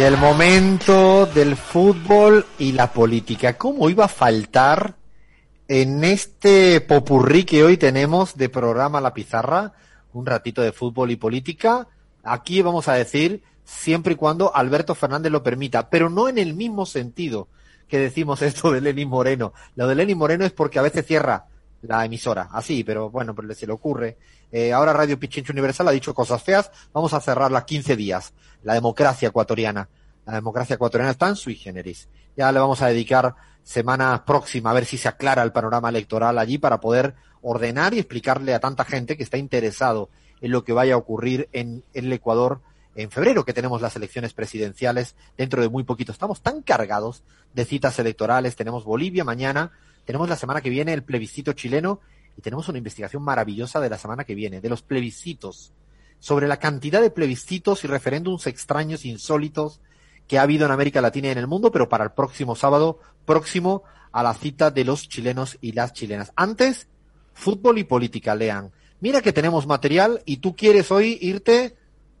Y el momento del fútbol y la política. ¿Cómo iba a faltar en este popurrí que hoy tenemos de programa La Pizarra? Un ratito de fútbol y política. Aquí vamos a decir siempre y cuando Alberto Fernández lo permita, pero no en el mismo sentido que decimos esto de Lenin Moreno. Lo de Lenin Moreno es porque a veces cierra la emisora, así, pero bueno, pero se le ocurre. Eh, ahora Radio Pichincho Universal ha dicho cosas feas, vamos a cerrarla 15 días. La democracia ecuatoriana. La democracia ecuatoriana está en sui generis. Ya le vamos a dedicar semana próxima a ver si se aclara el panorama electoral allí para poder ordenar y explicarle a tanta gente que está interesado en lo que vaya a ocurrir en el Ecuador en febrero que tenemos las elecciones presidenciales dentro de muy poquito. Estamos tan cargados de citas electorales. Tenemos Bolivia mañana, tenemos la semana que viene el plebiscito chileno y tenemos una investigación maravillosa de la semana que viene, de los plebiscitos, sobre la cantidad de plebiscitos y referéndums extraños, insólitos que ha habido en América Latina y en el mundo, pero para el próximo sábado, próximo a la cita de los chilenos y las chilenas. Antes, fútbol y política, lean. Mira que tenemos material y tú quieres hoy irte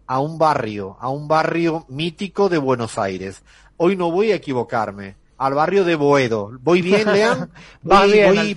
a un barrio, a un barrio mítico de Buenos Aires. Hoy no voy a equivocarme. Al barrio de Boedo. ¿Voy bien, Lean? Voy, bien,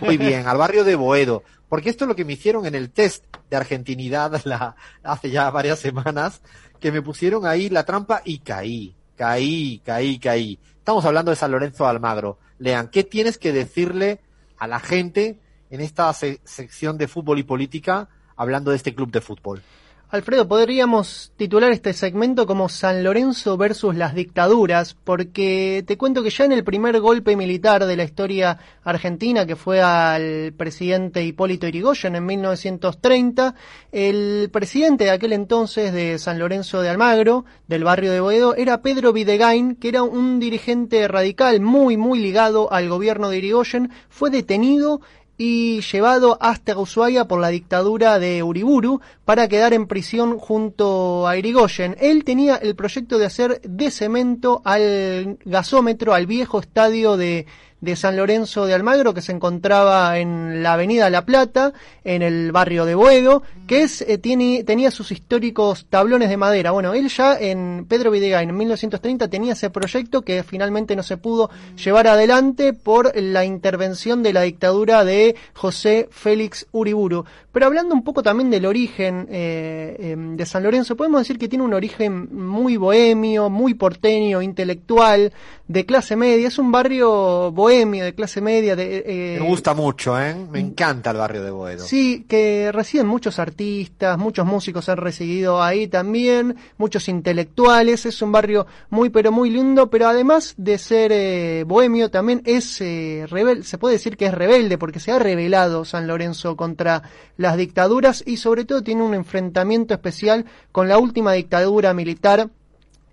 voy bien, al barrio de Boedo. Porque esto es lo que me hicieron en el test de argentinidad la, hace ya varias semanas, que me pusieron ahí la trampa y caí, caí, caí, caí. Estamos hablando de San Lorenzo de Almagro. Lean, ¿qué tienes que decirle a la gente en esta sección de fútbol y política hablando de este club de fútbol? Alfredo, podríamos titular este segmento como San Lorenzo versus las dictaduras, porque te cuento que ya en el primer golpe militar de la historia argentina, que fue al presidente Hipólito Yrigoyen en 1930, el presidente de aquel entonces de San Lorenzo de Almagro, del barrio de Boedo, era Pedro Videgain, que era un dirigente radical muy, muy ligado al gobierno de Irigoyen, fue detenido y llevado hasta Ushuaia por la dictadura de Uriburu para quedar en prisión junto a Irigoyen. Él tenía el proyecto de hacer de cemento al gasómetro, al viejo estadio de de San Lorenzo de Almagro, que se encontraba en la avenida La Plata, en el barrio de Boedo, que es, eh, tiene, tenía sus históricos tablones de madera. Bueno, él ya en Pedro Videgain en 1930 tenía ese proyecto que finalmente no se pudo llevar adelante por la intervención de la dictadura de José Félix Uriburu. Pero hablando un poco también del origen eh, em, de San Lorenzo, podemos decir que tiene un origen muy bohemio, muy porteño, intelectual, de clase media. Es un barrio bohemio, de clase media. De, eh, Me gusta mucho, ¿eh? Me encanta el barrio de Boedo. Sí, que residen muchos artistas, muchos músicos han residido ahí también, muchos intelectuales. Es un barrio muy, pero muy lindo, pero además de ser eh, bohemio, también es eh, rebelde. Se puede decir que es rebelde porque se ha rebelado San Lorenzo contra las dictaduras y sobre todo tiene un enfrentamiento especial con la última dictadura militar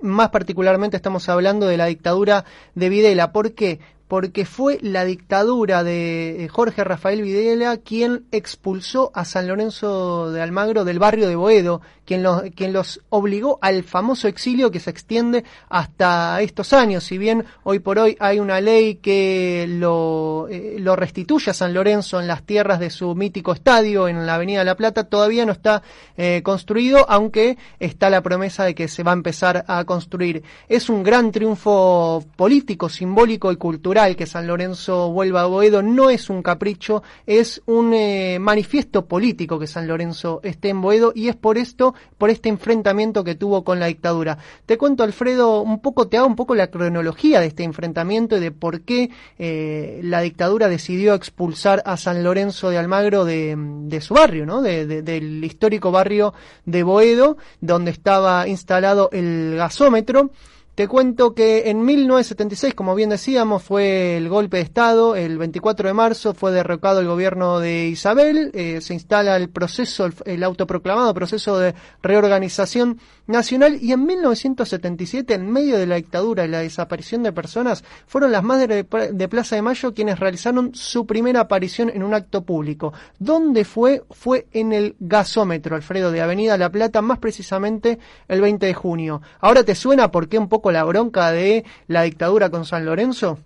más particularmente estamos hablando de la dictadura de Videla. ¿Por qué? Porque fue la dictadura de eh, Jorge Rafael Videla quien expulsó a San Lorenzo de Almagro del barrio de Boedo, quien los, quien los obligó al famoso exilio que se extiende hasta estos años. Si bien hoy por hoy hay una ley que lo, eh, lo restituye a San Lorenzo en las tierras de su mítico estadio en la Avenida de La Plata, todavía no está eh, construido, aunque está la promesa de que se va a empezar a construir. Es un gran triunfo político, simbólico y cultural que San Lorenzo vuelva a Boedo no es un capricho, es un eh, manifiesto político que San Lorenzo esté en Boedo y es por esto, por este enfrentamiento que tuvo con la dictadura. Te cuento, Alfredo, un poco, te hago un poco la cronología de este enfrentamiento y de por qué eh, la dictadura decidió expulsar a San Lorenzo de Almagro de, su barrio, ¿no? del histórico barrio de Boedo, donde estaba instalado el gasómetro. Te cuento que en 1976, como bien decíamos, fue el golpe de Estado. El 24 de marzo fue derrocado el gobierno de Isabel. Eh, se instala el proceso, el, autoproclamado proceso de reorganización nacional. Y en 1977, en medio de la dictadura y la desaparición de personas, fueron las madres de, Plaza de Mayo quienes realizaron su primera aparición en un acto público. ¿Dónde fue? Fue en el gasómetro, Alfredo, de Avenida La Plata, más precisamente el 20 de junio. Ahora te suena porque un poco la bronca de la dictadura con San Lorenzo?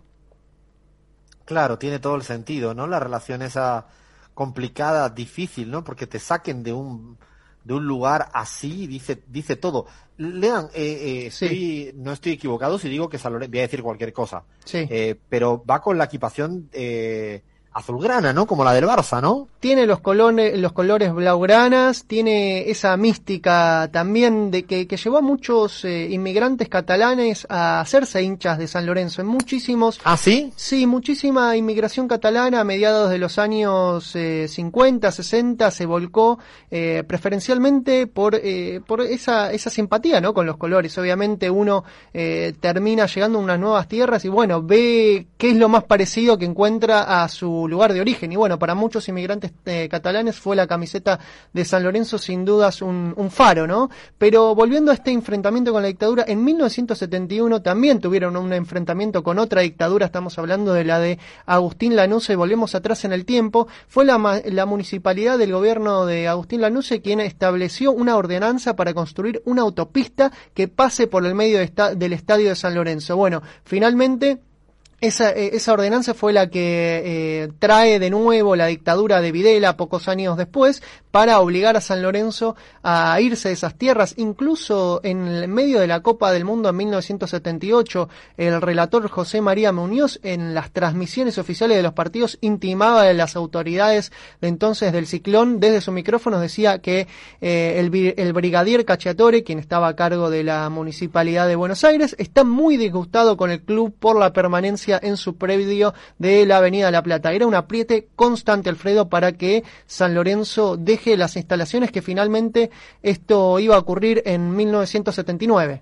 Claro, tiene todo el sentido, ¿no? La relación esa complicada, difícil, ¿no? Porque te saquen de un de un lugar así, dice, dice todo. Lean, eh, eh, no estoy equivocado si digo que San Lorenzo, voy a decir cualquier cosa, sí. pero va con la equipación eh, azulgrana, ¿no? Como la del Barça, ¿no? Tiene los colores, los colores blaugranas, tiene esa mística también de que, que llevó a muchos eh, inmigrantes catalanes a hacerse hinchas de San Lorenzo. En muchísimos. ¿Ah, sí? Sí, muchísima inmigración catalana a mediados de los años eh, 50, 60 se volcó eh, preferencialmente por, eh, por esa, esa simpatía, ¿no? Con los colores. Obviamente uno eh, termina llegando a unas nuevas tierras y bueno, ve qué es lo más parecido que encuentra a su lugar de origen. Y bueno, para muchos inmigrantes eh, catalanes fue la camiseta de San Lorenzo sin dudas un, faro, ¿no? Pero volviendo a este enfrentamiento con la dictadura, en 1971 también tuvieron un enfrentamiento con otra dictadura, estamos hablando de la de Agustín Lanusse, volvemos atrás en el tiempo, fue la, la municipalidad del gobierno de Agustín Lanusse quien estableció una ordenanza para construir una autopista que pase por el medio de esta, del estadio de San Lorenzo. Bueno, finalmente esa, eh, esa, ordenanza fue la que eh, trae de nuevo la dictadura de Videla pocos años después para obligar a San Lorenzo a irse de esas tierras. Incluso en el medio de la Copa del Mundo en 1978, el relator José María Muñoz en las transmisiones oficiales de los partidos intimaba a las autoridades de entonces del Ciclón desde su micrófono decía que eh, el, el brigadier Cacciatore, quien estaba a cargo de la municipalidad de Buenos Aires, está muy disgustado con el club por la permanencia en su predio de la Avenida La Plata. Era un apriete constante, Alfredo, para que San Lorenzo deje las instalaciones que finalmente esto iba a ocurrir en 1979.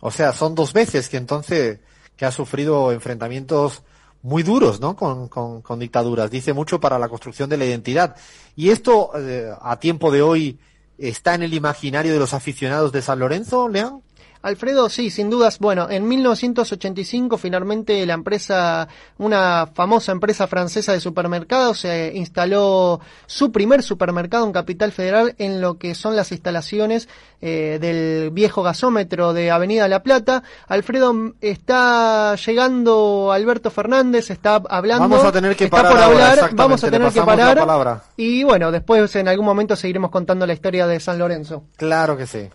O sea, son dos veces que entonces que ha sufrido enfrentamientos muy duros, ¿no? Con, con, dictaduras. Dice mucho para la construcción de la identidad. Y esto, eh, a tiempo de hoy, está en el imaginario de los aficionados de San Lorenzo, León. Alfredo, sí, sin dudas. Bueno, en 1985 finalmente la empresa, una famosa empresa francesa de supermercados, se instaló su primer supermercado en Capital Federal en lo que son las instalaciones eh, del viejo gasómetro de Avenida La Plata. Alfredo, está llegando Alberto Fernández, está hablando. Vamos a tener que está parar. por ahora, hablar, vamos a tener que parar. Y bueno, después en algún momento seguiremos contando la historia de San Lorenzo. Claro que sí.